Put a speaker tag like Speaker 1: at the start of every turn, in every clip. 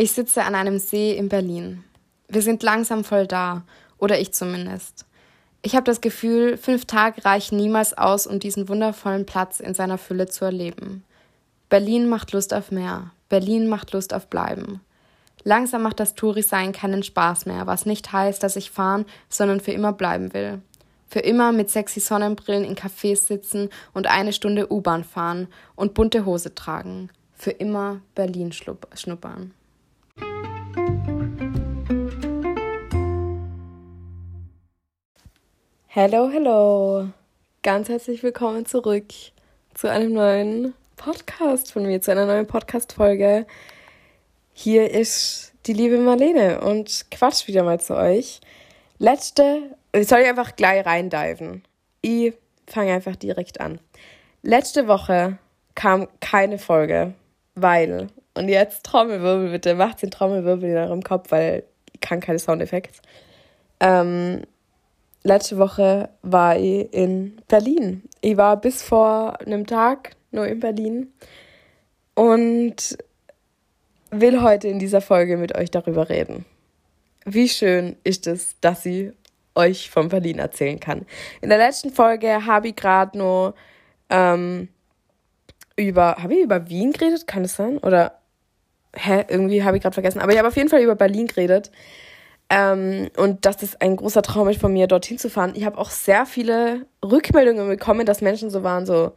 Speaker 1: Ich sitze an einem See in Berlin. Wir sind langsam voll da, oder ich zumindest. Ich habe das Gefühl, fünf Tage reichen niemals aus, um diesen wundervollen Platz in seiner Fülle zu erleben. Berlin macht Lust auf mehr. Berlin macht Lust auf Bleiben. Langsam macht das Touri-Sein keinen Spaß mehr, was nicht heißt, dass ich fahren, sondern für immer bleiben will. Für immer mit sexy Sonnenbrillen in Cafés sitzen und eine Stunde U-Bahn fahren und bunte Hose tragen. Für immer Berlin schnuppern. Hello, hello. Ganz herzlich willkommen zurück zu einem neuen Podcast von mir, zu einer neuen Podcast-Folge. Hier ist die liebe Marlene und quatsch wieder mal zu euch. Letzte, soll ich einfach gleich reindiven? Ich fange einfach direkt an. Letzte Woche kam keine Folge, weil, und jetzt Trommelwirbel bitte, macht den Trommelwirbel in eurem Kopf, weil ich kann keine Soundeffekte. Ähm, letzte Woche war ich in Berlin. Ich war bis vor einem Tag nur in Berlin und will heute in dieser Folge mit euch darüber reden. Wie schön ist es, dass ich euch von Berlin erzählen kann. In der letzten Folge habe ich gerade nur ähm, über, habe ich über Wien geredet? Kann es sein? Oder, hä, irgendwie habe ich gerade vergessen. Aber ich habe auf jeden Fall über Berlin geredet. Ähm, und dass das ein großer Traum ist von mir, dorthin zu fahren. Ich habe auch sehr viele Rückmeldungen bekommen, dass Menschen so waren, so,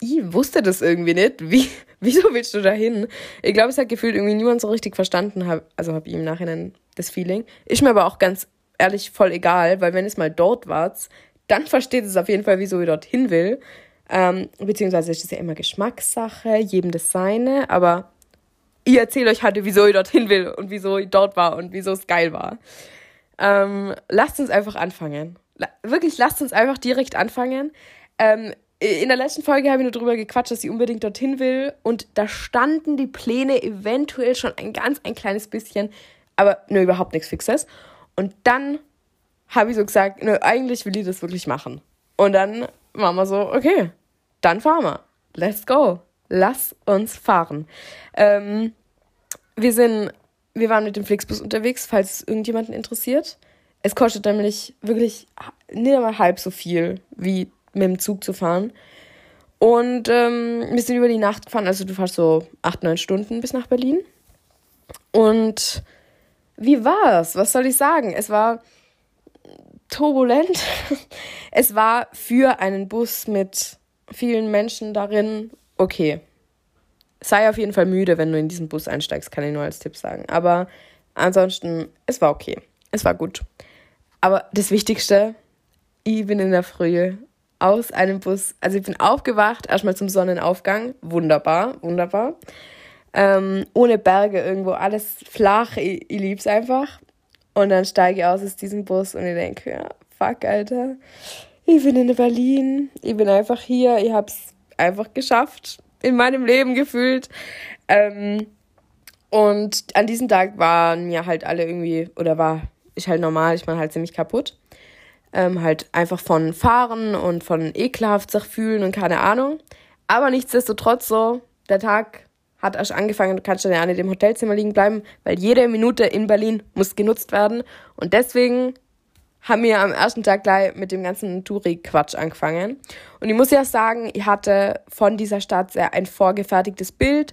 Speaker 1: ich wusste das irgendwie nicht. Wie, wieso willst du da hin? Ich glaube, es hat gefühlt irgendwie niemand so richtig verstanden. Hab, also habe ich im Nachhinein das Feeling. Ist mir aber auch ganz ehrlich voll egal, weil wenn es mal dort wart, dann versteht es auf jeden Fall, wieso ich dorthin will. Ähm, beziehungsweise ist das ja immer Geschmackssache, jedem das seine, aber ich erzähle euch heute, wieso ich dorthin will und wieso ich dort war und wieso es geil war. Ähm, lasst uns einfach anfangen. La wirklich, lasst uns einfach direkt anfangen. Ähm, in der letzten Folge habe ich nur darüber gequatscht, dass sie unbedingt dorthin will. Und da standen die Pläne eventuell schon ein ganz, ein kleines bisschen, aber nur überhaupt nichts Fixes. Und dann habe ich so gesagt, nö, eigentlich will ich das wirklich machen. Und dann waren wir so, okay, dann fahren wir. Let's go lass uns fahren. Ähm, wir sind, wir waren mit dem Flixbus unterwegs, falls es irgendjemanden interessiert. Es kostet nämlich wirklich nicht einmal halb so viel, wie mit dem Zug zu fahren. Und ähm, wir sind über die Nacht gefahren, also du fährst so acht, neun Stunden bis nach Berlin. Und wie war es? Was soll ich sagen? Es war turbulent. es war für einen Bus mit vielen Menschen darin okay. Sei auf jeden Fall müde, wenn du in diesen Bus einsteigst, kann ich nur als Tipp sagen. Aber ansonsten, es war okay. Es war gut. Aber das Wichtigste, ich bin in der Früh aus einem Bus, also ich bin aufgewacht, erstmal zum Sonnenaufgang. Wunderbar, wunderbar. Ähm, ohne Berge irgendwo, alles flach, ich, ich lieb's einfach. Und dann steige ich aus aus diesem Bus und ich denke, ja, fuck, Alter. Ich bin in Berlin, ich bin einfach hier, ich hab's einfach geschafft in meinem Leben gefühlt. Ähm, und an diesem Tag waren mir halt alle irgendwie, oder war ich halt normal, ich war halt ziemlich kaputt. Ähm, halt einfach von Fahren und von ekelhaft sich fühlen und keine Ahnung. Aber nichtsdestotrotz so, der Tag hat erst angefangen, du kannst ja nicht im Hotelzimmer liegen bleiben, weil jede Minute in Berlin muss genutzt werden. Und deswegen haben wir am ersten Tag gleich mit dem ganzen Touri-Quatsch angefangen. Und ich muss ja sagen, ich hatte von dieser Stadt sehr ein vorgefertigtes Bild.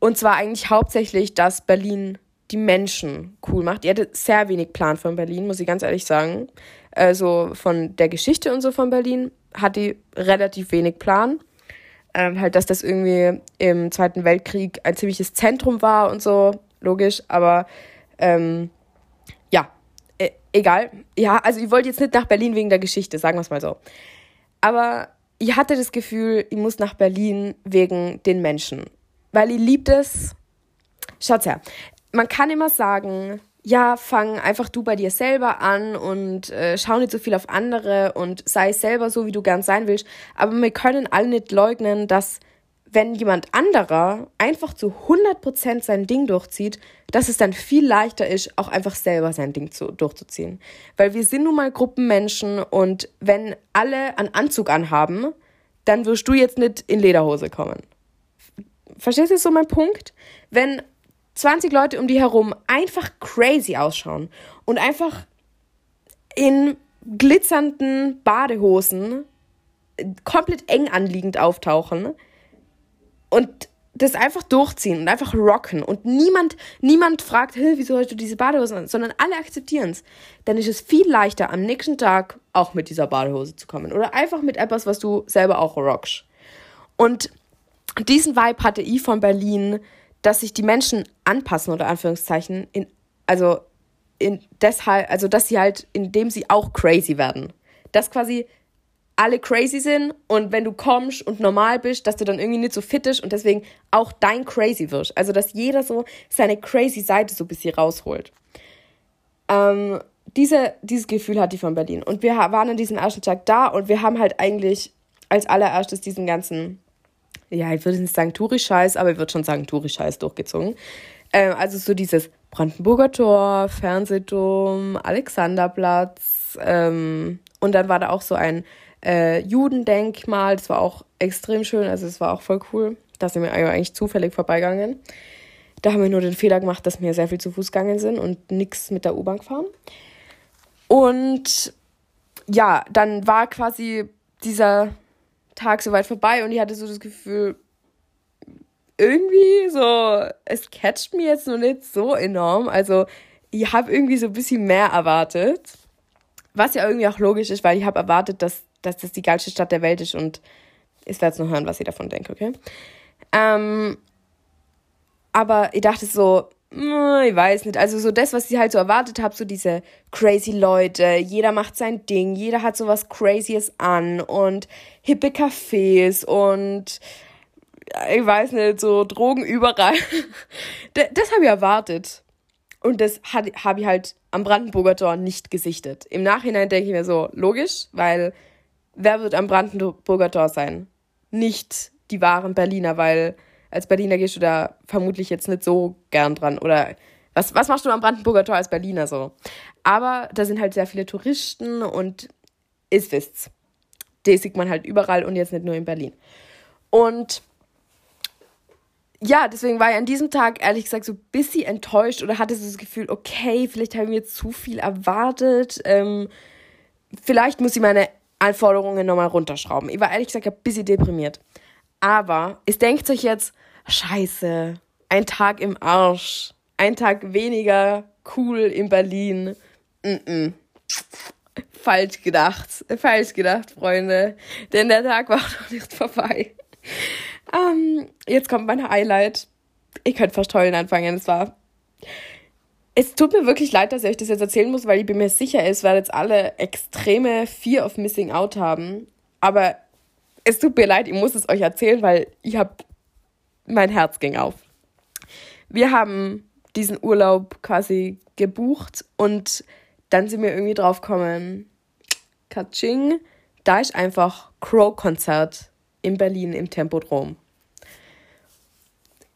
Speaker 1: Und zwar eigentlich hauptsächlich, dass Berlin die Menschen cool macht. Ich hatte sehr wenig Plan von Berlin, muss ich ganz ehrlich sagen. Also von der Geschichte und so von Berlin hatte ich relativ wenig Plan. Ähm, halt, dass das irgendwie im Zweiten Weltkrieg ein ziemliches Zentrum war und so, logisch. Aber ähm, egal. Ja, also ich wollte jetzt nicht nach Berlin wegen der Geschichte, sagen wir es mal so. Aber ich hatte das Gefühl, ich muss nach Berlin wegen den Menschen. Weil ich liebt es. Schaut her. Man kann immer sagen, ja, fang einfach du bei dir selber an und äh, schau nicht so viel auf andere und sei selber so, wie du gern sein willst. Aber wir können alle nicht leugnen, dass wenn jemand anderer einfach zu 100% sein Ding durchzieht, dass es dann viel leichter ist, auch einfach selber sein Ding zu, durchzuziehen. Weil wir sind nun mal Gruppenmenschen und wenn alle einen Anzug anhaben, dann wirst du jetzt nicht in Lederhose kommen. Verstehst du so mein Punkt? Wenn 20 Leute um die herum einfach crazy ausschauen und einfach in glitzernden Badehosen komplett eng anliegend auftauchen und das einfach durchziehen und einfach rocken und niemand, niemand fragt, hey, wieso hast du diese Badehose an, sondern alle akzeptieren es. Dann ist es viel leichter, am nächsten Tag auch mit dieser Badehose zu kommen oder einfach mit etwas, was du selber auch rockst. Und diesen Vibe hatte ich von Berlin, dass sich die Menschen anpassen, oder Anführungszeichen, in, also in deshalb, also dass sie halt, indem sie auch crazy werden. Dass quasi alle crazy sind und wenn du kommst und normal bist, dass du dann irgendwie nicht so fit bist und deswegen auch dein crazy wirst. Also dass jeder so seine crazy Seite so ein bisschen rausholt. Ähm, diese, dieses Gefühl hatte ich von Berlin. Und wir waren an diesem ersten Tag da und wir haben halt eigentlich als allererstes diesen ganzen, ja, ich würde nicht sagen Touri-Scheiß, aber ich würde schon sagen Touri-Scheiß durchgezogen. Ähm, also so dieses Brandenburger Tor, Fernsehturm, Alexanderplatz ähm, und dann war da auch so ein äh, Judendenkmal. Das war auch extrem schön. Also es war auch voll cool. Da sind wir eigentlich zufällig vorbeigegangen. Da haben wir nur den Fehler gemacht, dass wir sehr viel zu Fuß gegangen sind und nichts mit der U-Bahn fahren. Und ja, dann war quasi dieser Tag soweit vorbei und ich hatte so das Gefühl, irgendwie so, es catcht mir jetzt noch nicht so enorm. Also ich habe irgendwie so ein bisschen mehr erwartet. Was ja irgendwie auch logisch ist, weil ich habe erwartet, dass dass das die geilste Stadt der Welt ist und ich werde jetzt noch hören, was ich davon denke, okay? Ähm, aber ich dachte so, hm, ich weiß nicht, also so das, was ich halt so erwartet habe, so diese crazy Leute, jeder macht sein Ding, jeder hat so was Crazyes an und hippe Cafés und ich weiß nicht, so Drogen überall. das habe ich erwartet. Und das habe ich halt am Brandenburger Tor nicht gesichtet. Im Nachhinein denke ich mir so, logisch, weil wer wird am Brandenburger Tor sein? Nicht die wahren Berliner, weil als Berliner gehst du da vermutlich jetzt nicht so gern dran. Oder was, was machst du am Brandenburger Tor als Berliner so? Aber da sind halt sehr viele Touristen und ist wisst's. Die sieht man halt überall und jetzt nicht nur in Berlin. Und ja, deswegen war ich an diesem Tag ehrlich gesagt so ein bisschen enttäuscht oder hatte so das Gefühl, okay, vielleicht habe ich mir zu viel erwartet. Ähm, vielleicht muss ich meine Anforderungen nochmal runterschrauben. Ich war ehrlich gesagt ein bisschen deprimiert. Aber es denkt sich jetzt, scheiße, ein Tag im Arsch, ein Tag weniger cool in Berlin. Mm -mm. Falsch gedacht, falsch gedacht, Freunde. Denn der Tag war noch nicht vorbei. Ähm, jetzt kommt mein Highlight. Ich könnte fast heulen anfangen. Es war es tut mir wirklich leid, dass ich euch das jetzt erzählen muss, weil ich bin mir sicher, es werden jetzt alle extreme Fear of Missing Out haben. Aber es tut mir leid, ich muss es euch erzählen, weil ich habe mein Herz ging auf. Wir haben diesen Urlaub quasi gebucht und dann sind wir irgendwie drauf gekommen, Katsching, da ist einfach Crow-Konzert in Berlin im Tempodrom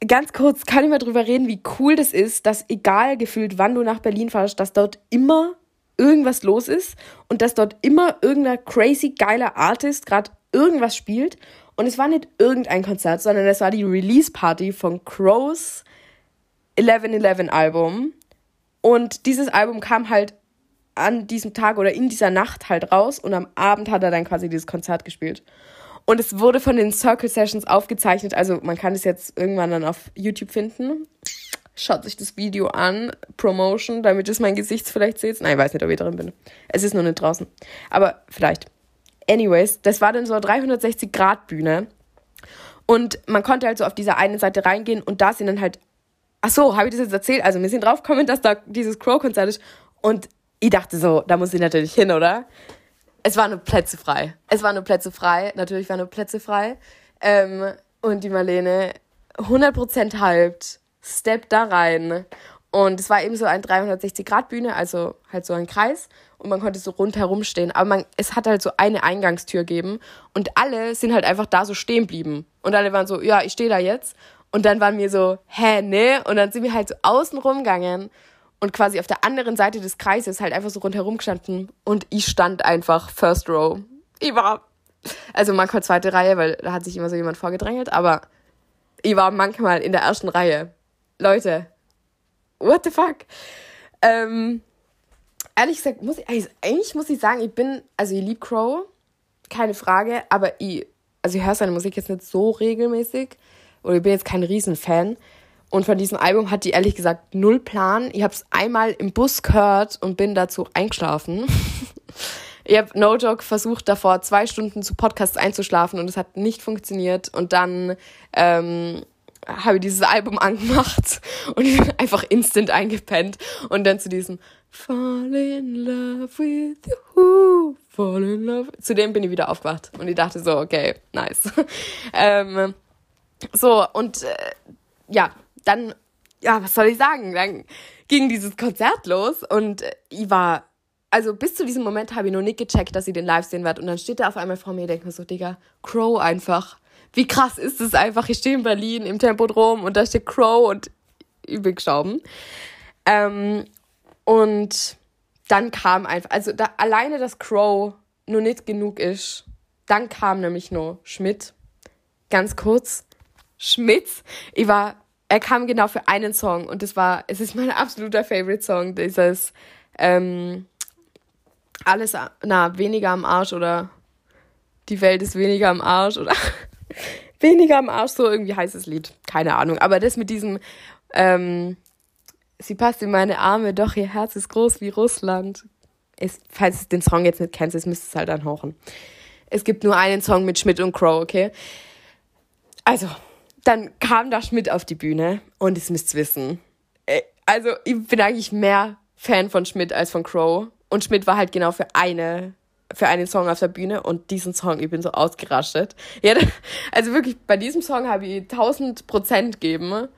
Speaker 1: ganz kurz, kann ich mal drüber reden, wie cool das ist, dass egal gefühlt, wann du nach Berlin fährst, dass dort immer irgendwas los ist und dass dort immer irgendein crazy geiler Artist gerade irgendwas spielt. Und es war nicht irgendein Konzert, sondern es war die Release-Party von Crows 1111 Album. Und dieses Album kam halt an diesem Tag oder in dieser Nacht halt raus und am Abend hat er dann quasi dieses Konzert gespielt. Und es wurde von den Circle Sessions aufgezeichnet. Also man kann es jetzt irgendwann dann auf YouTube finden. Schaut sich das Video an. Promotion, damit es mein Gesicht vielleicht seht. Nein, ich weiß nicht, ob ich drin bin. Es ist nur nicht draußen. Aber vielleicht. Anyways, das war dann so eine 360-Grad-Bühne. Und man konnte halt so auf dieser einen Seite reingehen und da sind dann halt. Ach so, habe ich das jetzt erzählt? Also wir sind draufgekommen, dass da dieses Crow-Konzert ist. Und ich dachte so, da muss ich natürlich hin, oder? Es waren nur Plätze frei. Es waren nur Plätze frei. Natürlich waren nur Plätze frei. Ähm, und die Marlene 100% halbt, steppt da rein. Und es war eben so ein 360-Grad-Bühne, also halt so ein Kreis. Und man konnte so rundherum stehen. Aber man, es hat halt so eine Eingangstür gegeben. Und alle sind halt einfach da so stehen blieben. Und alle waren so, ja, ich stehe da jetzt. Und dann waren wir so, hä, ne? Und dann sind wir halt so außen rumgegangen und quasi auf der anderen Seite des Kreises halt einfach so rundherum gestanden und ich stand einfach First Row. Ich war, also manchmal zweite Reihe, weil da hat sich immer so jemand vorgedrängelt, aber ich war manchmal in der ersten Reihe. Leute, what the fuck? Ähm, ehrlich gesagt, muss ich, also eigentlich muss ich sagen, ich bin, also ich liebe Crow, keine Frage, aber ich, also ich höre seine Musik jetzt nicht so regelmäßig oder ich bin jetzt kein Riesenfan. Und von diesem Album hat die ehrlich gesagt null Plan. Ich habe es einmal im Bus gehört und bin dazu eingeschlafen. ich habe No Joke versucht, davor zwei Stunden zu Podcasts einzuschlafen und es hat nicht funktioniert. Und dann ähm, habe ich dieses Album angemacht und ich bin einfach instant eingepennt. Und dann zu diesem Fall in love with you, fall in love. Zu dem bin ich wieder aufgewacht und ich dachte so, okay, nice. ähm, so, und äh, ja, dann, ja, was soll ich sagen? Dann ging dieses Konzert los und ich war, also bis zu diesem Moment habe ich noch nicht gecheckt, dass ich den live sehen werde. Und dann steht er auf einmal vor mir und denkt mir so, Digga, Crow einfach. Wie krass ist es einfach? Ich stehe in Berlin im Tempodrom und da steht Crow und gestorben. Ähm, und dann kam einfach, also da, alleine, dass Crow nur nicht genug ist, dann kam nämlich nur Schmidt. Ganz kurz. Schmidt. Ich war er kam genau für einen Song und es war, es ist mein absoluter Favorite Song, dieses ähm, alles, na, weniger am Arsch oder die Welt ist weniger am Arsch oder weniger am Arsch, so irgendwie heißt das Lied, keine Ahnung, aber das mit diesem, ähm, sie passt in meine Arme, doch ihr Herz ist groß wie Russland. Ist, falls du den Song jetzt nicht kennst, müsst es halt anhören. Es gibt nur einen Song mit Schmidt und Crow, okay? Also, dann kam da Schmidt auf die Bühne und es müsst wissen. Äh, also, ich bin eigentlich mehr Fan von Schmidt als von Crow. Und Schmidt war halt genau für eine, für einen Song auf der Bühne und diesen Song, ich bin so ausgerastet. Ja, also wirklich, bei diesem Song habe ich 1000 Prozent gegeben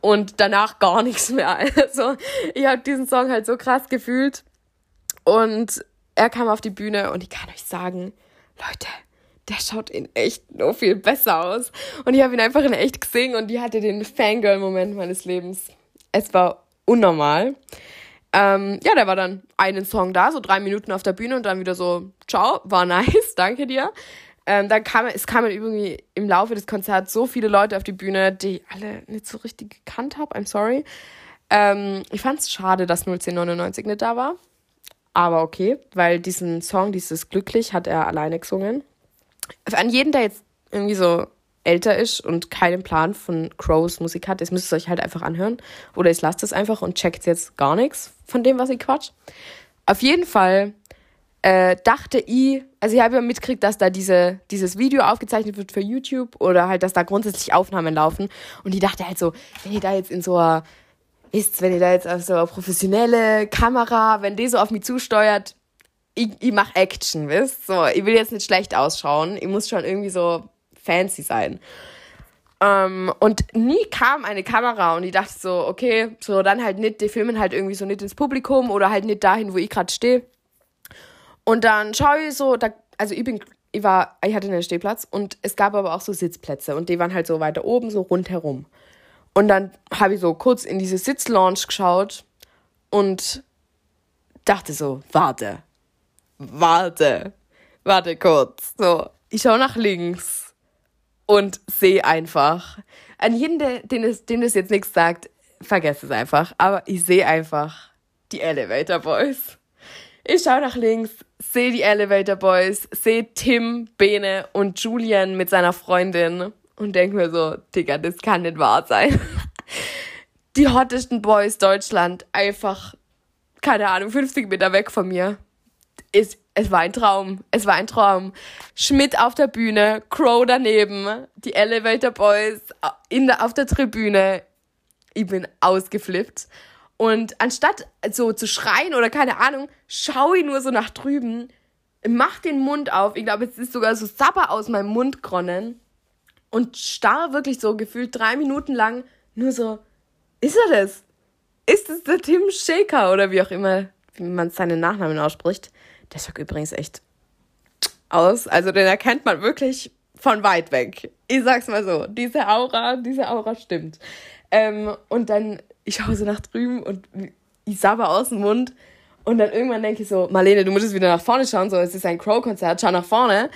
Speaker 1: und danach gar nichts mehr. Also, ich habe diesen Song halt so krass gefühlt. Und er kam auf die Bühne und ich kann euch sagen, Leute, der schaut in echt nur viel besser aus. Und ich habe ihn einfach in echt gesehen und die hatte den Fangirl-Moment meines Lebens. Es war unnormal. Ähm, ja, der war dann einen Song da, so drei Minuten auf der Bühne und dann wieder so, ciao, war nice, danke dir. Ähm, dann kam, es kamen irgendwie im Laufe des Konzerts so viele Leute auf die Bühne, die ich alle nicht so richtig gekannt habe. I'm sorry. Ähm, ich fand es schade, dass 01099 nicht da war. Aber okay, weil diesen Song, dieses Glücklich, hat er alleine gesungen an jeden, der jetzt irgendwie so älter ist und keinen Plan von Crows Musik hat, das müsst ihr euch halt einfach anhören. Oder ich lasst es einfach und checkt jetzt gar nichts von dem, was ich quatsch. Auf jeden Fall äh, dachte ich, also ich habe ja mitgekriegt, dass da diese, dieses Video aufgezeichnet wird für YouTube oder halt, dass da grundsätzlich Aufnahmen laufen. Und ich dachte halt so, wenn ihr da jetzt in so einer, ist, wenn ihr da jetzt auf so eine professionelle Kamera, wenn die so auf mich zusteuert, ich, ich mache Action, wisst? So, ich will jetzt nicht schlecht ausschauen. Ich muss schon irgendwie so fancy sein. Ähm, und nie kam eine Kamera und ich dachte so, okay, so dann halt nicht, die filmen halt irgendwie so nicht ins Publikum oder halt nicht dahin, wo ich gerade stehe. Und dann schaue ich so, da, also ich bin, ich war, ich hatte einen Stehplatz und es gab aber auch so Sitzplätze und die waren halt so weiter oben, so rundherum. Und dann habe ich so kurz in diese Sitzlaunch geschaut und dachte so, warte, warte, warte kurz. So, ich schaue nach links und sehe einfach. An jeden, den es, dem es jetzt nichts sagt, vergesst es einfach. Aber ich sehe einfach die Elevator Boys. Ich schaue nach links, sehe die Elevator Boys, sehe Tim, Bene und Julian mit seiner Freundin und denke mir so, Digga, das kann nicht wahr sein. Die hottesten Boys Deutschland einfach, keine Ahnung, 50 Meter weg von mir es, es war ein Traum. Es war ein Traum. Schmidt auf der Bühne, Crow daneben, die Elevator Boys in der, auf der Tribüne. Ich bin ausgeflippt. Und anstatt so zu schreien oder keine Ahnung, schaue ich nur so nach drüben, mach den Mund auf. Ich glaube, es ist sogar so Sapper aus meinem Mund gronnen. Und starr wirklich so gefühlt drei Minuten lang nur so, ist er das? Ist es der Tim Shaker oder wie auch immer, wie man seinen Nachnamen ausspricht? Der schaut übrigens echt aus. Also den erkennt man wirklich von weit weg. Ich sag's mal so. Diese Aura, diese Aura stimmt. Ähm, und dann, ich schaue so nach drüben und ich sabber aus dem Mund. Und dann irgendwann denke ich so, Marlene, du musst wieder nach vorne schauen, so, es ist ein Crow-Konzert, schau nach vorne.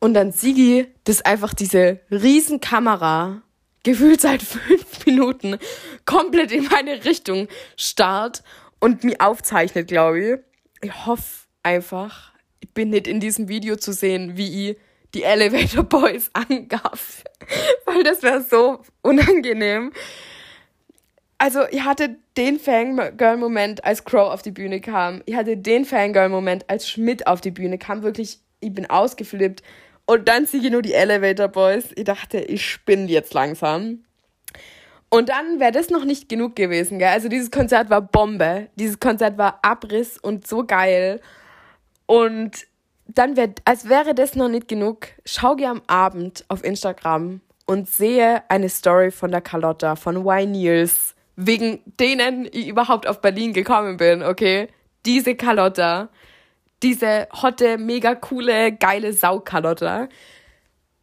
Speaker 1: Und dann Sigi, das einfach diese riesen Kamera, gefühlt seit fünf Minuten komplett in meine Richtung starrt und mir aufzeichnet, glaube ich. Ich hoffe einfach, ich bin nicht in diesem Video zu sehen, wie ich die Elevator Boys angaff, weil das wäre so unangenehm. Also, ich hatte den Fangirl-Moment, als Crow auf die Bühne kam. Ich hatte den Fangirl-Moment, als Schmidt auf die Bühne kam. Wirklich, ich bin ausgeflippt. Und dann sehe ich nur die Elevator Boys. Ich dachte, ich spinne jetzt langsam. Und dann wäre das noch nicht genug gewesen, gell? Also dieses Konzert war Bombe. Dieses Konzert war Abriss und so geil. Und dann wäre, als wäre das noch nicht genug, schau dir am Abend auf Instagram und sehe eine Story von der Carlotta, von Y Niels, wegen denen ich überhaupt auf Berlin gekommen bin, okay? Diese Carlotta, diese hotte, mega coole, geile Sau-Carlotta.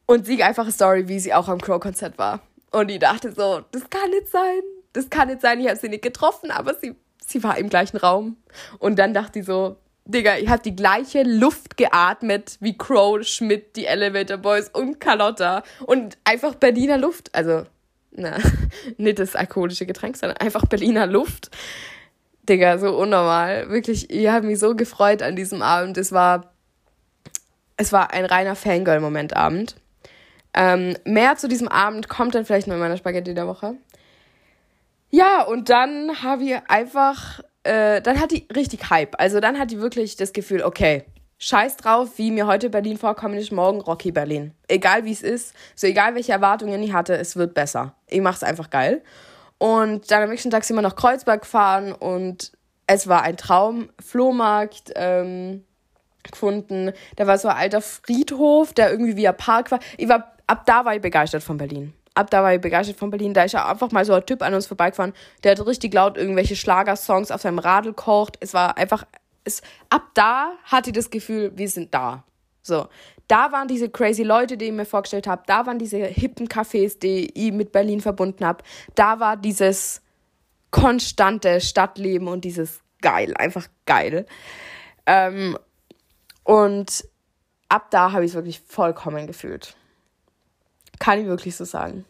Speaker 1: Und sie einfach eine Story, wie sie auch am Crow-Konzert war. Und ich dachte so, das kann nicht sein. Das kann nicht sein, ich habe sie nicht getroffen, aber sie, sie war im gleichen Raum. Und dann dachte ich so, Digga, ich habe die gleiche Luft geatmet wie Crow, Schmidt, die Elevator Boys und Carlotta. Und einfach Berliner Luft. Also, na, nicht das alkoholische Getränk, sondern einfach Berliner Luft. Digga, so unnormal. Wirklich, ich habe mich so gefreut an diesem Abend. Es war, es war ein reiner Fangirl-Moment-Abend. Ähm, mehr zu diesem Abend kommt dann vielleicht noch in meiner Spaghetti der Woche. Ja, und dann habe ich einfach äh, dann hat die richtig Hype. Also dann hat die wirklich das Gefühl, okay, scheiß drauf, wie mir heute Berlin vorkommen ist, morgen Rocky Berlin. Egal wie es ist, so egal welche Erwartungen ich hatte, es wird besser. Ich mach's einfach geil. Und dann am nächsten Tag sind wir nach Kreuzberg gefahren und es war ein Traum. Flohmarkt ähm, gefunden. Da war so ein alter Friedhof, der irgendwie wie ein Park war. Ich war, ab da war ich begeistert von Berlin ab da war ich begeistert von Berlin. Da ist ja einfach mal so ein Typ an uns vorbeigefahren, der hat richtig laut irgendwelche Schlagersongs auf seinem Radl kocht. Es war einfach, es, ab da hatte ich das Gefühl, wir sind da. So. Da waren diese crazy Leute, die ich mir vorgestellt habe. Da waren diese hippen Cafés, die ich mit Berlin verbunden habe. Da war dieses konstante Stadtleben und dieses geil, einfach geil. Ähm, und ab da habe ich es wirklich vollkommen gefühlt. Kann ich wirklich so sagen.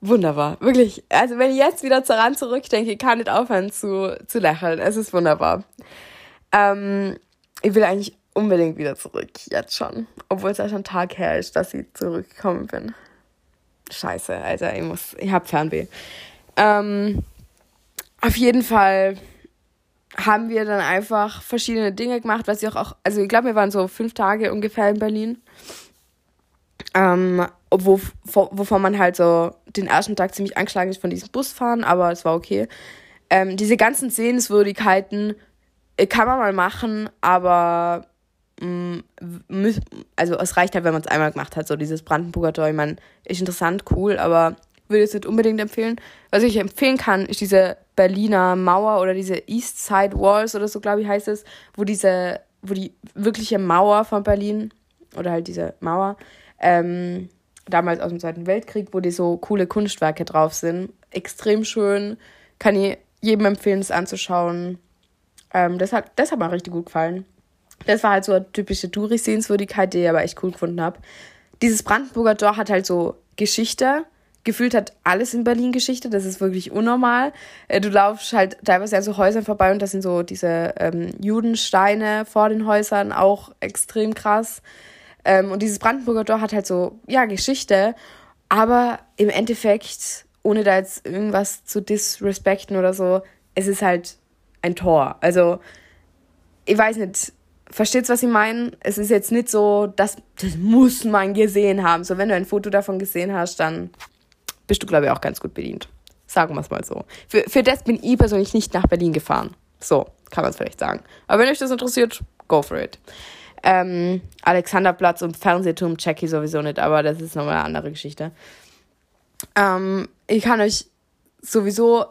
Speaker 1: Wunderbar, wirklich. Also wenn ich jetzt wieder daran zurückdenke, ich kann nicht aufhören zu, zu lächeln. Es ist wunderbar. Ähm, ich will eigentlich unbedingt wieder zurück, jetzt schon. Obwohl es ja schon Tag her ist, dass ich zurückgekommen bin. Scheiße, Alter, ich muss, ich hab Fernweh. Ähm, auf jeden Fall haben wir dann einfach verschiedene Dinge gemacht, was ich auch, auch also ich glaube, wir waren so fünf Tage ungefähr in Berlin. Ähm, wo, wovon man halt so den ersten Tag ziemlich angeschlagen ist von diesem Busfahren, aber es war okay. Ähm, diese ganzen Sehenswürdigkeiten äh, kann man mal machen, aber mh, mm, also es reicht halt, wenn man es einmal gemacht hat. So dieses Brandenburger Tor, ich meine, ist interessant, cool, aber würde es nicht unbedingt empfehlen. Was ich empfehlen kann, ist diese Berliner Mauer oder diese East Side Walls oder so, glaube ich, heißt es, wo diese, wo die wirkliche Mauer von Berlin oder halt diese Mauer ähm, damals aus dem Zweiten Weltkrieg, wo die so coole Kunstwerke drauf sind. Extrem schön. Kann ich jedem empfehlen, es anzuschauen. Ähm, das, hat, das hat mir richtig gut gefallen. Das war halt so eine typische Touri-Sehenswürdigkeit, die ich aber echt cool gefunden habe. Dieses Brandenburger Tor hat halt so Geschichte. Gefühlt hat alles in Berlin Geschichte. Das ist wirklich unnormal. Äh, du laufst halt teilweise an so Häusern vorbei und das sind so diese ähm, Judensteine vor den Häusern, auch extrem krass. Ähm, und dieses Brandenburger Tor hat halt so, ja, Geschichte, aber im Endeffekt, ohne da jetzt irgendwas zu disrespekten oder so, es ist halt ein Tor. Also, ich weiß nicht, versteht's, was ich meine? Es ist jetzt nicht so, dass das muss man gesehen haben. So, wenn du ein Foto davon gesehen hast, dann bist du, glaube ich, auch ganz gut bedient. Sagen wir es mal so. Für, für das bin ich persönlich nicht nach Berlin gefahren. So, kann man es vielleicht sagen. Aber wenn euch das interessiert, go for it. Ähm, Alexanderplatz und Fernsehturm check ich sowieso nicht, aber das ist nochmal eine andere Geschichte. Ähm, ich kann euch sowieso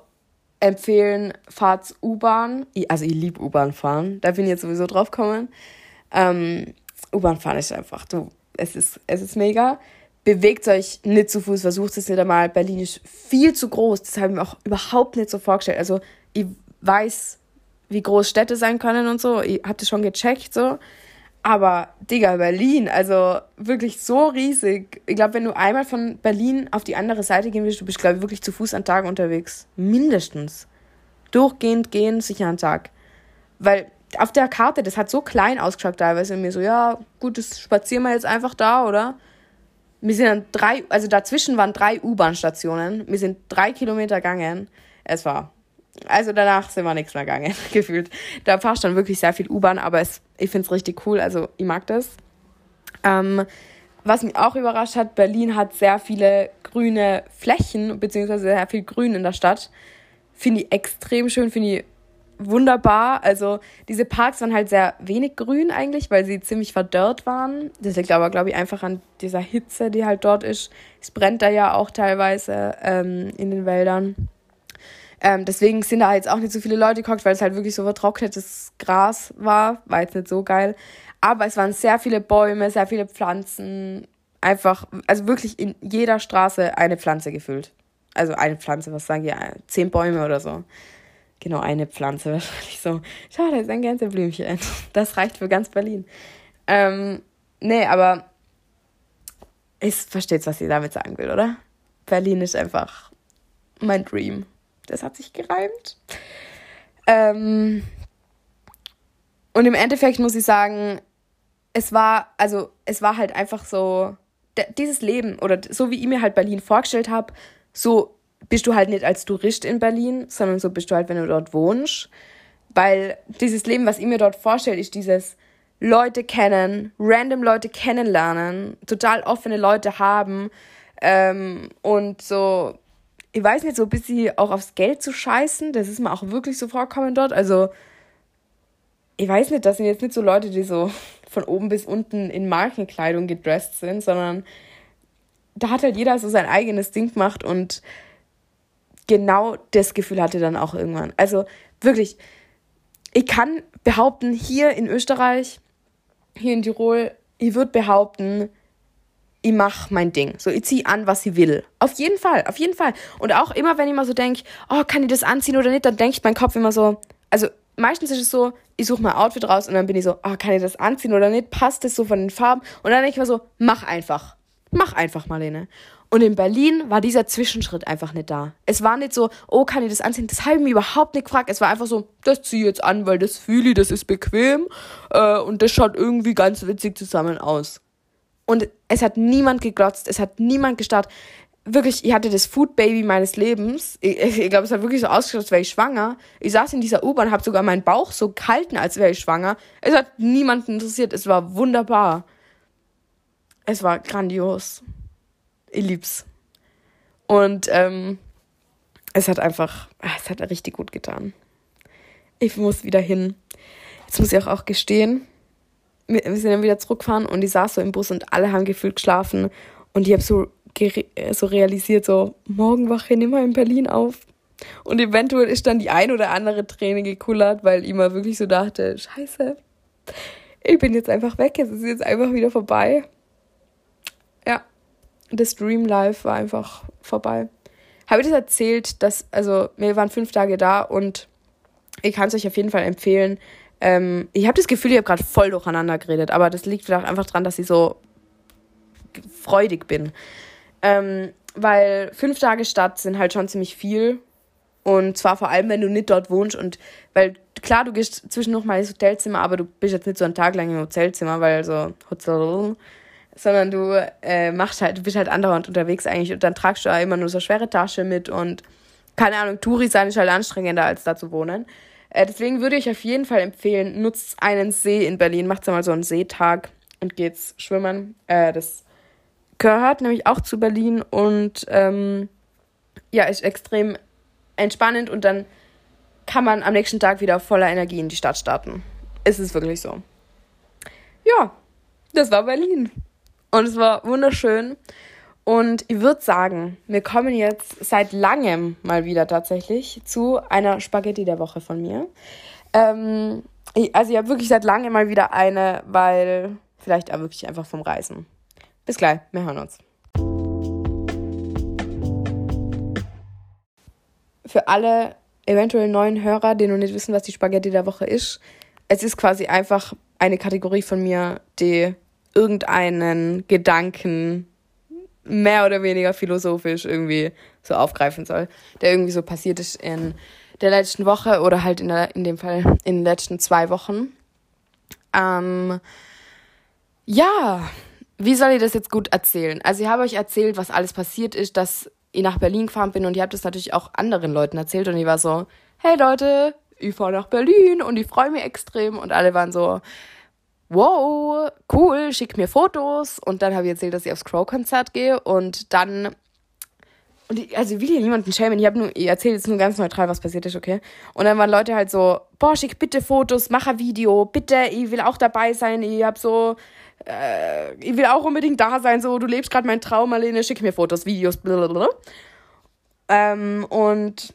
Speaker 1: empfehlen, fahrt U-Bahn. Also ich liebe U-Bahn fahren. Da bin ich jetzt sowieso drauf gekommen. Ähm, U-Bahn fahren ist einfach, du, es ist, es ist mega. Bewegt euch nicht zu Fuß, versucht es nicht einmal. Berlin ist viel zu groß. Das habe ich mir auch überhaupt nicht so vorgestellt. Also ich weiß, wie groß Städte sein können und so. Ich habe das schon gecheckt so. Aber, Digga, Berlin, also wirklich so riesig. Ich glaube, wenn du einmal von Berlin auf die andere Seite gehen willst, du bist, glaube ich, wirklich zu Fuß an Tag unterwegs. Mindestens. Durchgehend gehen, sicher an Tag. Weil auf der Karte, das hat so klein ausgeschaut teilweise. Und mir so, ja, gut, das spazieren wir jetzt einfach da, oder? Wir sind dann drei, also dazwischen waren drei U-Bahn-Stationen. Wir sind drei Kilometer gegangen. Es war also danach sind wir nichts mehr gegangen, gefühlt. Da fahre ich dann wirklich sehr viel U-Bahn, aber es, ich finde es richtig cool, also ich mag das. Ähm, was mich auch überrascht hat, Berlin hat sehr viele grüne Flächen, beziehungsweise sehr viel Grün in der Stadt. Finde ich extrem schön, finde ich wunderbar. Also diese Parks waren halt sehr wenig grün eigentlich, weil sie ziemlich verdörrt waren. Das liegt aber, glaube ich, einfach an dieser Hitze, die halt dort ist. Es brennt da ja auch teilweise ähm, in den Wäldern. Ähm, deswegen sind da jetzt auch nicht so viele Leute gekocht, weil es halt wirklich so vertrocknetes Gras war. War jetzt nicht so geil. Aber es waren sehr viele Bäume, sehr viele Pflanzen. Einfach, also wirklich in jeder Straße eine Pflanze gefüllt. Also eine Pflanze, was sagen die? Zehn Bäume oder so. Genau, eine Pflanze wahrscheinlich so. Schau, da ist ein Gänseblümchen. Das reicht für ganz Berlin. Ähm, nee, aber ich versteht, was sie damit sagen will, oder? Berlin ist einfach mein Dream. Das hat sich gereimt. Ähm, und im Endeffekt muss ich sagen, es war, also es war halt einfach so, dieses Leben oder so wie ich mir halt Berlin vorgestellt habe, so bist du halt nicht als Tourist in Berlin, sondern so bist du halt, wenn du dort wohnst. Weil dieses Leben, was ich mir dort vorstelle, ist dieses Leute kennen, random Leute kennenlernen, total offene Leute haben ähm, und so ich weiß nicht, so ein bisschen auch aufs Geld zu scheißen, das ist mir auch wirklich so vorkommen dort. Also, ich weiß nicht, das sind jetzt nicht so Leute, die so von oben bis unten in Markenkleidung gedresst sind, sondern da hat halt jeder so sein eigenes Ding gemacht und genau das Gefühl hatte dann auch irgendwann. Also wirklich, ich kann behaupten, hier in Österreich, hier in Tirol, ich würde behaupten, ich mache mein Ding. So, ich ziehe an, was ich will. Auf jeden Fall, auf jeden Fall. Und auch immer, wenn ich mal so denke, oh, kann ich das anziehen oder nicht, dann denkt mein Kopf immer so, also meistens ist es so, ich suche mein Outfit raus und dann bin ich so, oh, kann ich das anziehen oder nicht? Passt das so von den Farben? Und dann denke ich mir so, mach einfach. Mach einfach, Marlene. Und in Berlin war dieser Zwischenschritt einfach nicht da. Es war nicht so, oh, kann ich das anziehen? Das habe ich mir überhaupt nicht gefragt. Es war einfach so, das ziehe ich jetzt an, weil das fühle ich, das ist bequem äh, und das schaut irgendwie ganz witzig zusammen aus. Und es hat niemand geglotzt, es hat niemand gestarrt. Wirklich, ich hatte das Food Baby meines Lebens. Ich, ich glaube, es hat wirklich so ausgeschaut, als wäre ich schwanger. Ich saß in dieser U-Bahn, habe sogar meinen Bauch so gehalten, als wäre ich schwanger. Es hat niemanden interessiert. Es war wunderbar. Es war grandios. Ich lieb's. Und ähm, es hat einfach, es hat richtig gut getan. Ich muss wieder hin. Jetzt muss ich auch, auch gestehen, wir, sind dann wieder zurückgefahren und ich saß so im Bus und alle haben gefühlt geschlafen. Und ich habe so, so realisiert, so, morgen wache ich nicht mehr in Berlin auf. Und eventuell ist dann die ein oder andere Träne gekullert, weil ich mal wirklich so dachte, scheiße, ich bin jetzt einfach weg, es ist jetzt einfach wieder vorbei. Ja, das Dream Life war einfach vorbei. Habe ich das erzählt, dass, also, wir waren fünf Tage da und ich kann es euch auf jeden Fall empfehlen, ähm, ich habe das Gefühl, ich habe gerade voll durcheinander geredet, aber das liegt vielleicht einfach daran, dass ich so freudig bin. Ähm, weil fünf Tage Stadt sind halt schon ziemlich viel. Und zwar vor allem, wenn du nicht dort wohnst. Und weil, klar, du gehst zwischendurch mal ins Hotelzimmer, aber du bist jetzt nicht so einen Tag lang im Hotelzimmer, weil so sondern du äh, machst halt, du bist halt andauernd unterwegs eigentlich und dann tragst du ja immer nur so schwere Tasche mit und keine Ahnung, Touri sein ist halt anstrengender als da zu wohnen. Äh, deswegen würde ich auf jeden Fall empfehlen, nutzt einen See in Berlin, macht mal so einen Seetag und geht's schwimmen. Äh, das gehört nämlich auch zu Berlin und ähm, ja, ist extrem entspannend und dann kann man am nächsten Tag wieder voller Energie in die Stadt starten. Es ist wirklich so. Ja, das war Berlin. Und es war wunderschön. Und ich würde sagen, wir kommen jetzt seit langem mal wieder tatsächlich zu einer Spaghetti der Woche von mir. Ähm, also ich habe wirklich seit langem mal wieder eine, weil vielleicht auch wirklich einfach vom Reisen. Bis gleich, wir hören uns. Für alle eventuell neuen Hörer, die noch nicht wissen, was die Spaghetti der Woche ist, es ist quasi einfach eine Kategorie von mir, die irgendeinen Gedanken mehr oder weniger philosophisch irgendwie so aufgreifen soll, der irgendwie so passiert ist in der letzten Woche oder halt in, der, in dem Fall in den letzten zwei Wochen. Ähm, ja, wie soll ich das jetzt gut erzählen? Also ich habe euch erzählt, was alles passiert ist, dass ich nach Berlin gefahren bin und ihr habt das natürlich auch anderen Leuten erzählt und ich war so, hey Leute, ich fahre nach Berlin und ich freue mich extrem und alle waren so, wow, cool, schick mir Fotos und dann habe ich erzählt, dass ich aufs Crow-Konzert gehe und dann und ich, also ich will hier niemanden schämen, ich ich erzähle jetzt nur ganz neutral, was passiert ist, okay? Und dann waren Leute halt so, boah, schick bitte Fotos, mach ein Video, bitte, ich will auch dabei sein, ich hab so, äh, ich will auch unbedingt da sein, so, du lebst gerade meinen Traum, Marlene, schick mir Fotos, Videos, blablabla. Ähm, und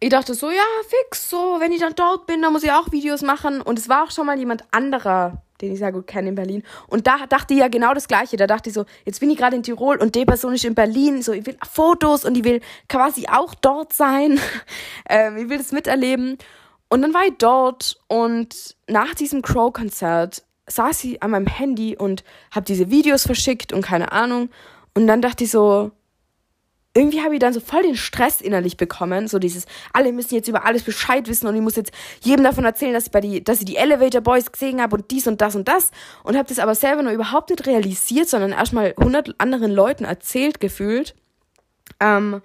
Speaker 1: ich dachte so, ja, fix, so, wenn ich dann dort bin, dann muss ich auch Videos machen. Und es war auch schon mal jemand anderer, den ich sehr gut kenne in Berlin. Und da dachte ich ja genau das Gleiche. Da dachte ich so, jetzt bin ich gerade in Tirol und die Person ist in Berlin. So, ich will Fotos und ich will quasi auch dort sein. ähm, ich will das miterleben. Und dann war ich dort und nach diesem Crow-Konzert saß ich an meinem Handy und habe diese Videos verschickt und keine Ahnung. Und dann dachte ich so, irgendwie habe ich dann so voll den Stress innerlich bekommen. So dieses, alle müssen jetzt über alles Bescheid wissen und ich muss jetzt jedem davon erzählen, dass ich, bei die, dass ich die Elevator Boys gesehen habe und dies und das und das. Und habe das aber selber noch überhaupt nicht realisiert, sondern erstmal 100 anderen Leuten erzählt gefühlt. Ähm,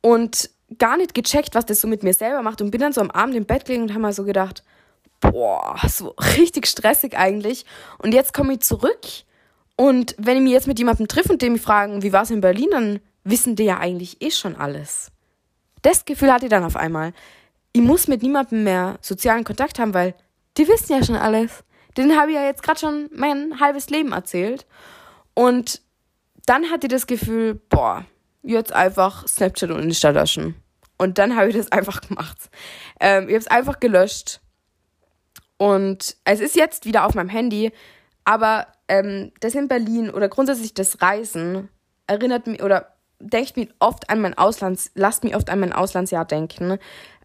Speaker 1: und gar nicht gecheckt, was das so mit mir selber macht. Und bin dann so am Abend im Bett gelegen und habe mal so gedacht, boah, so richtig stressig eigentlich. Und jetzt komme ich zurück. Und wenn ich mich jetzt mit jemandem treffe und dem ich fragen, wie war es in Berlin, dann wissen die ja eigentlich eh schon alles. Das Gefühl hatte ich dann auf einmal. Ich muss mit niemandem mehr sozialen Kontakt haben, weil die wissen ja schon alles. Den habe ich ja jetzt gerade schon mein halbes Leben erzählt. Und dann hatte ich das Gefühl, boah, jetzt einfach Snapchat und Insta löschen. Und dann habe ich das einfach gemacht. Ähm, ich habe es einfach gelöscht. Und es ist jetzt wieder auf meinem Handy. Aber ähm, das in Berlin oder grundsätzlich das Reisen erinnert mich oder denkt mich oft an mein Auslands, lasst mich oft an mein Auslandsjahr denken.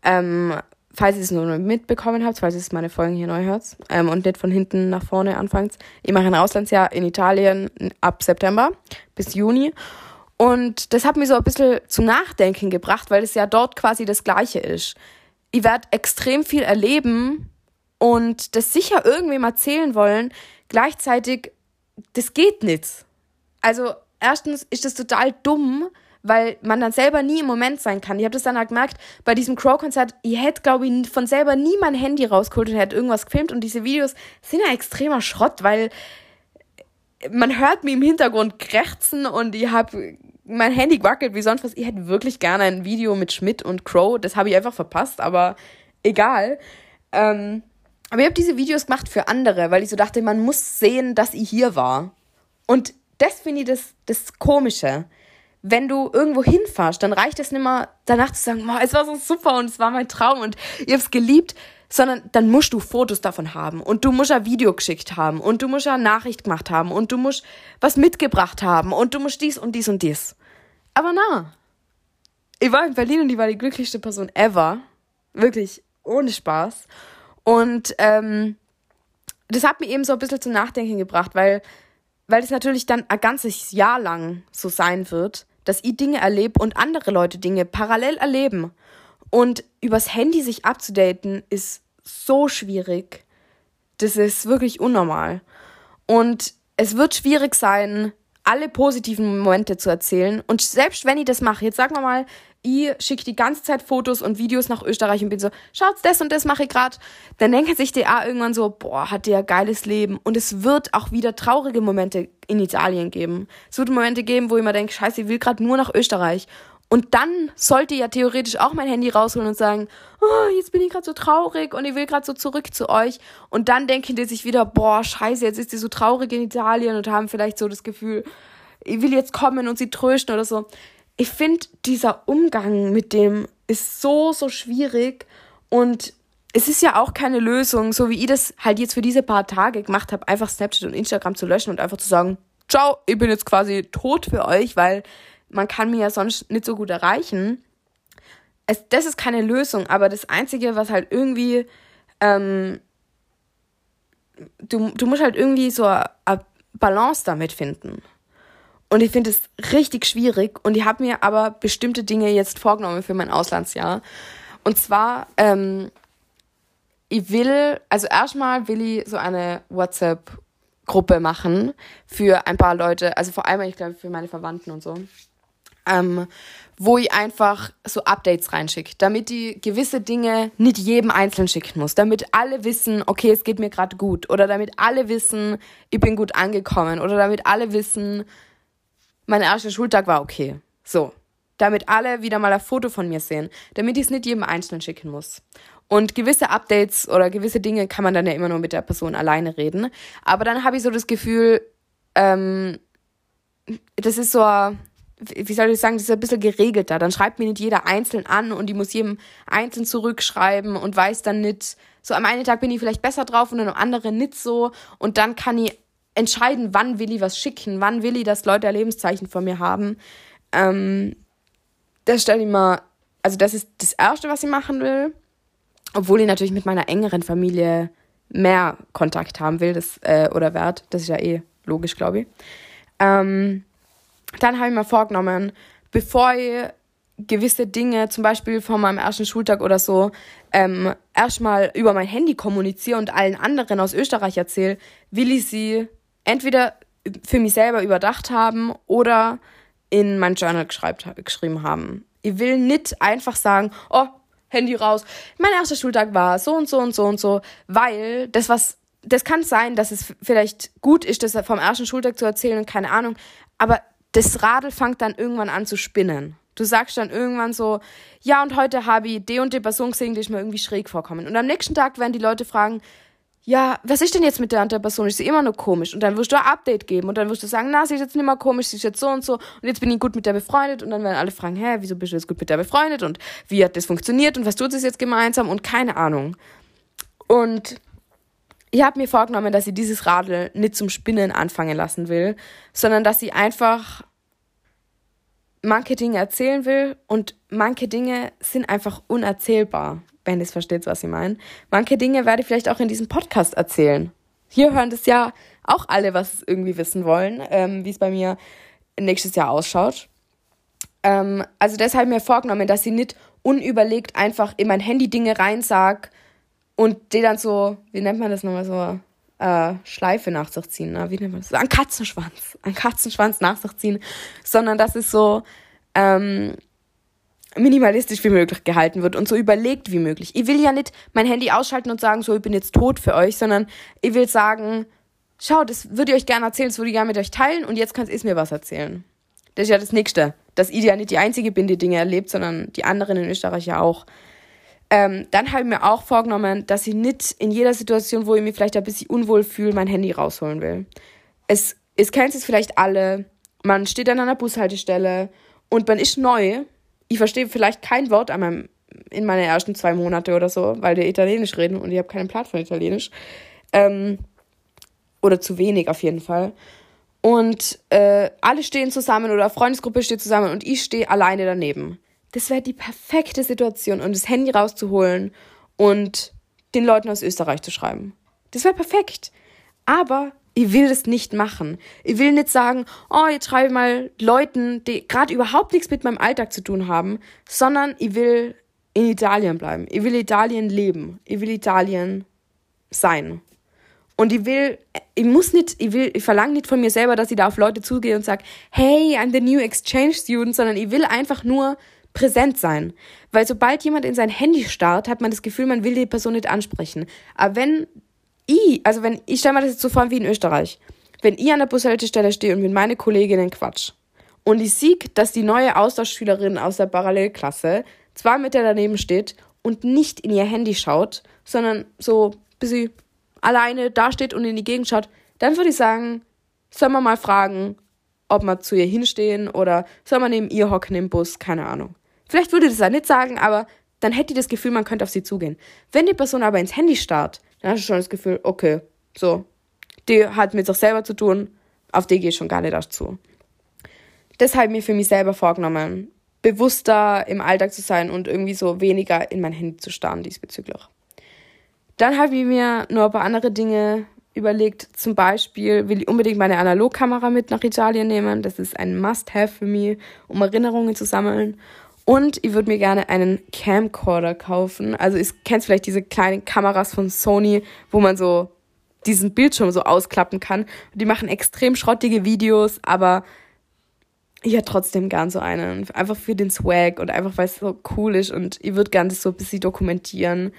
Speaker 1: Ähm, falls ihr es nur mitbekommen habt, falls ihr meine Folgen hier neu hört ähm, und nicht von hinten nach vorne anfangt. Ich mache ein Auslandsjahr in Italien ab September bis Juni. Und das hat mich so ein bisschen zum Nachdenken gebracht, weil es ja dort quasi das Gleiche ist. Ich werde extrem viel erleben und das sicher irgendwem erzählen wollen. Gleichzeitig, das geht nicht. Also erstens ist das total dumm, weil man dann selber nie im Moment sein kann. Ich habe das dann halt gemerkt, bei diesem Crow-Konzert, ich hätte, glaube ich, von selber nie mein Handy rausgeholt und hätte irgendwas gefilmt und diese Videos sind ja extremer Schrott, weil man hört mir im Hintergrund krächzen und ich habe mein Handy wackelt wie sonst was. Ich hätte wirklich gerne ein Video mit Schmidt und Crow, das habe ich einfach verpasst, aber egal. Ähm, aber ich habe diese Videos gemacht für andere, weil ich so dachte, man muss sehen, dass ich hier war. Und das finde ich das, das Komische. Wenn du irgendwo hinfährst, dann reicht es nicht mehr danach zu sagen, es war so super und es war mein Traum und ich hab's geliebt, sondern dann musst du Fotos davon haben und du musst ein Video geschickt haben und du musst eine Nachricht gemacht haben und du musst was mitgebracht haben und du musst dies und dies und dies. Aber na, ich war in Berlin und ich war die glücklichste Person ever. Wirklich, ohne Spaß. Und ähm, das hat mich eben so ein bisschen zum Nachdenken gebracht, weil weil es natürlich dann ein ganzes Jahr lang so sein wird, dass ich Dinge erlebe und andere Leute Dinge parallel erleben. Und übers Handy sich abzudaten ist so schwierig. Das ist wirklich unnormal. Und es wird schwierig sein, alle positiven Momente zu erzählen. Und selbst wenn ich das mache, jetzt sagen wir mal, ich schicke die ganze Zeit Fotos und Videos nach Österreich und bin so, schaut's, das und das mache ich gerade. Dann denken sich die auch irgendwann so, boah, hat der geiles Leben. Und es wird auch wieder traurige Momente in Italien geben. Es wird Momente geben, wo ich mir denke, scheiße, ich will gerade nur nach Österreich. Und dann sollte ja theoretisch auch mein Handy rausholen und sagen, oh, jetzt bin ich gerade so traurig und ich will gerade so zurück zu euch. Und dann denken die sich wieder, boah, scheiße, jetzt ist die so traurig in Italien und haben vielleicht so das Gefühl, ich will jetzt kommen und sie trösten oder so ich finde, dieser Umgang mit dem ist so, so schwierig und es ist ja auch keine Lösung, so wie ich das halt jetzt für diese paar Tage gemacht habe, einfach Snapchat und Instagram zu löschen und einfach zu sagen, ciao, ich bin jetzt quasi tot für euch, weil man kann mir ja sonst nicht so gut erreichen. Es, das ist keine Lösung, aber das Einzige, was halt irgendwie ähm, du, du musst halt irgendwie so eine Balance damit finden. Und ich finde es richtig schwierig und ich habe mir aber bestimmte Dinge jetzt vorgenommen für mein Auslandsjahr. Und zwar, ähm, ich will, also erstmal will ich so eine WhatsApp-Gruppe machen für ein paar Leute, also vor allem, ich glaube, für meine Verwandten und so ähm, wo ich einfach so Updates reinschicke, damit ich gewisse Dinge nicht jedem einzeln schicken muss, damit alle wissen, okay, es geht mir gerade gut oder damit alle wissen, ich bin gut angekommen oder damit alle wissen, mein erster Schultag war okay. So, damit alle wieder mal ein Foto von mir sehen, damit ich es nicht jedem einzeln schicken muss. Und gewisse Updates oder gewisse Dinge kann man dann ja immer nur mit der Person alleine reden. Aber dann habe ich so das Gefühl, ähm, das ist so wie soll ich sagen, das ist ein bisschen geregelter. Dann schreibt mir nicht jeder einzeln an und ich muss jedem einzeln zurückschreiben und weiß dann nicht, so am einen Tag bin ich vielleicht besser drauf und am anderen nicht so und dann kann ich entscheiden, wann will ich was schicken, wann will ich, dass Leute ein Lebenszeichen von mir haben. Ähm, das stelle ich mal, also das ist das Erste, was ich machen will, obwohl ich natürlich mit meiner engeren Familie mehr Kontakt haben will, das, äh, oder wert, das ist ja eh logisch, glaube ich. Ähm, dann habe ich mir vorgenommen, bevor ich gewisse Dinge, zum Beispiel von meinem ersten Schultag oder so, ähm, erstmal über mein Handy kommuniziere und allen anderen aus Österreich erzähle, will ich sie entweder für mich selber überdacht haben oder in mein Journal geschrieben haben. Ich will nicht einfach sagen, oh, Handy raus. Mein erster Schultag war so und so und so und so, weil das was, das kann sein, dass es vielleicht gut ist, das vom ersten Schultag zu erzählen und keine Ahnung, aber das Radl fängt dann irgendwann an zu spinnen. Du sagst dann irgendwann so, ja, und heute habe ich die und die Person gesehen, die ist mir irgendwie schräg vorkommen. Und am nächsten Tag werden die Leute fragen, ja, was ist denn jetzt mit der der Person? Ist sie immer noch komisch? Und dann wirst du ein Update geben und dann wirst du sagen, na, sie ist jetzt nicht mehr komisch, sie ist jetzt so und so. Und jetzt bin ich gut mit der befreundet. Und dann werden alle fragen, hä, wieso bist du jetzt gut mit der befreundet? Und wie hat das funktioniert? Und was tut sie jetzt gemeinsam? Und keine Ahnung. Und ich habe mir vorgenommen, dass ich dieses Radl nicht zum Spinnen anfangen lassen will, sondern dass ich einfach manche Dinge erzählen will. Und manche Dinge sind einfach unerzählbar, wenn ihr versteht, was ich meine. Manche Dinge werde ich vielleicht auch in diesem Podcast erzählen. Hier hören das ja auch alle, was irgendwie wissen wollen, ähm, wie es bei mir nächstes Jahr ausschaut. Ähm, also deshalb mir vorgenommen, dass ich nicht unüberlegt einfach in mein Handy Dinge reinsag und die dann so, wie nennt man das nochmal so, äh, Schleife nach sich ziehen, ne? wie nennt man das? Ein Katzenschwanz, ein Katzenschwanz nach sich ziehen, sondern dass es so ähm, minimalistisch wie möglich gehalten wird und so überlegt wie möglich. Ich will ja nicht mein Handy ausschalten und sagen, so, ich bin jetzt tot für euch, sondern ich will sagen, schau, das würde ich euch gerne erzählen, das würde ich gerne mit euch teilen und jetzt kannst ihr mir was erzählen. Das ist ja das Nächste, dass ich ja nicht die Einzige bin, die Dinge erlebt, sondern die anderen in Österreich ja auch. Ähm, dann habe ich mir auch vorgenommen, dass ich nicht in jeder Situation, wo ich mich vielleicht ein bisschen unwohl fühle, mein Handy rausholen will. Es, es kennt es vielleicht alle. Man steht an einer Bushaltestelle und man ist neu. Ich verstehe vielleicht kein Wort an meinem, in meinen ersten zwei Monate oder so, weil die Italienisch reden und ich habe keinen Plan von Italienisch. Ähm, oder zu wenig auf jeden Fall. Und äh, alle stehen zusammen oder Freundesgruppe steht zusammen und ich stehe alleine daneben das wäre die perfekte Situation, um das Handy rauszuholen und den Leuten aus Österreich zu schreiben. Das wäre perfekt. Aber ich will das nicht machen. Ich will nicht sagen, oh, jetzt schreibe ich mal Leuten, die gerade überhaupt nichts mit meinem Alltag zu tun haben, sondern ich will in Italien bleiben. Ich will Italien leben. Ich will Italien sein. Und ich will, ich muss nicht, ich will, ich verlange nicht von mir selber, dass ich da auf Leute zugehe und sage, hey, I'm the new exchange student, sondern ich will einfach nur präsent sein. Weil sobald jemand in sein Handy starrt, hat man das Gefühl, man will die Person nicht ansprechen. Aber wenn ich, also wenn, ich stelle mir das jetzt so vor wie in Österreich, wenn ich an der Bushaltestelle stehe und mit meine Kolleginnen quatsch und ich sehe, dass die neue Austauschschülerin aus der Parallelklasse zwei Meter daneben steht und nicht in ihr Handy schaut, sondern so bis sie alleine dasteht und in die Gegend schaut, dann würde ich sagen, soll man mal fragen, ob wir zu ihr hinstehen oder soll man neben ihr hocken im Bus, keine Ahnung. Vielleicht würde das auch nicht sagen, aber dann hätte ich das Gefühl, man könnte auf sie zugehen. Wenn die Person aber ins Handy starrt, dann hast du schon das Gefühl, okay, so, die hat mit sich selber zu tun, auf die gehe ich schon gar nicht erst zu. Deshalb mir für mich selber vorgenommen, bewusster im Alltag zu sein und irgendwie so weniger in mein Handy zu starren diesbezüglich. Dann habe ich mir nur ein paar andere Dinge überlegt, zum Beispiel will ich unbedingt meine Analogkamera mit nach Italien nehmen. Das ist ein Must-Have für mich, um Erinnerungen zu sammeln. Und ich würde mir gerne einen Camcorder kaufen. Also, ich kennst vielleicht diese kleinen Kameras von Sony, wo man so diesen Bildschirm so ausklappen kann. Die machen extrem schrottige Videos, aber ich hätte trotzdem gern so einen. Einfach für den Swag und einfach, weil es so cool ist und ich würde gerne das so ein bisschen dokumentieren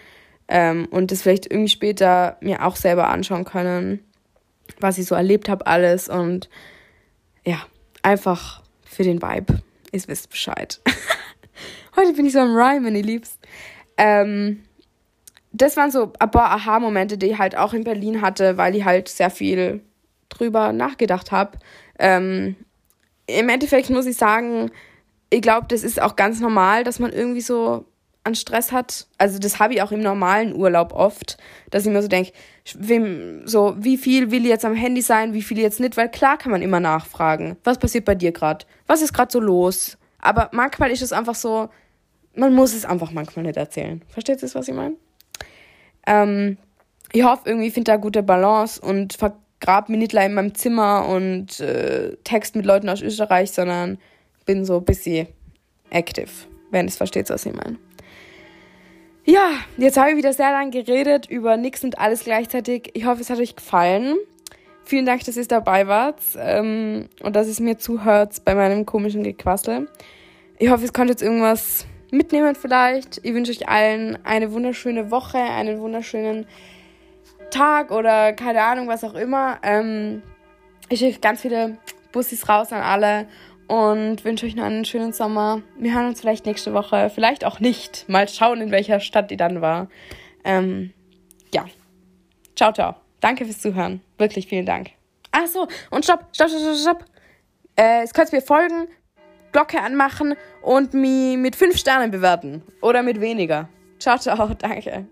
Speaker 1: ähm, und das vielleicht irgendwie später mir auch selber anschauen können, was ich so erlebt habe alles und ja, einfach für den Vibe. Ihr wisst Bescheid. Heute bin ich so am Rhymen, ihr Liebst. Ähm, das waren so ein paar Aha-Momente, die ich halt auch in Berlin hatte, weil ich halt sehr viel drüber nachgedacht habe. Ähm, Im Endeffekt muss ich sagen, ich glaube, das ist auch ganz normal, dass man irgendwie so an Stress hat. Also das habe ich auch im normalen Urlaub oft, dass ich mir so denke, wem so wie viel will ich jetzt am Handy sein, wie viel jetzt nicht, weil klar kann man immer nachfragen, was passiert bei dir gerade, was ist gerade so los. Aber manchmal ist es einfach so, man muss es einfach manchmal nicht erzählen. Versteht ihr, was ich meine? Ähm, ich hoffe irgendwie, finde da gute Balance und vergrab mich nicht in meinem Zimmer und äh, text mit Leuten aus Österreich, sondern bin so ein bisschen active, wenn ihr versteht, was ich meine. Ja, jetzt habe ich wieder sehr lange geredet über nichts und alles gleichzeitig. Ich hoffe, es hat euch gefallen. Vielen Dank, dass ihr dabei wart ähm, und dass es mir zuhört bei meinem komischen Gequassel. Ich hoffe, es konnte jetzt irgendwas mitnehmen vielleicht. Ich wünsche euch allen eine wunderschöne Woche, einen wunderschönen Tag oder keine Ahnung, was auch immer. Ähm, ich schicke ganz viele Bussis raus an alle und wünsche euch noch einen schönen Sommer. Wir hören uns vielleicht nächste Woche, vielleicht auch nicht. Mal schauen, in welcher Stadt die dann war. Ähm, ja. Ciao, ciao. Danke fürs Zuhören. Wirklich vielen Dank. Ach so, und stopp, stopp, stopp, stopp, stopp. Äh, jetzt könnt ihr mir folgen Glocke anmachen und mich mit fünf Sternen bewerten. Oder mit weniger. Ciao, ciao, danke.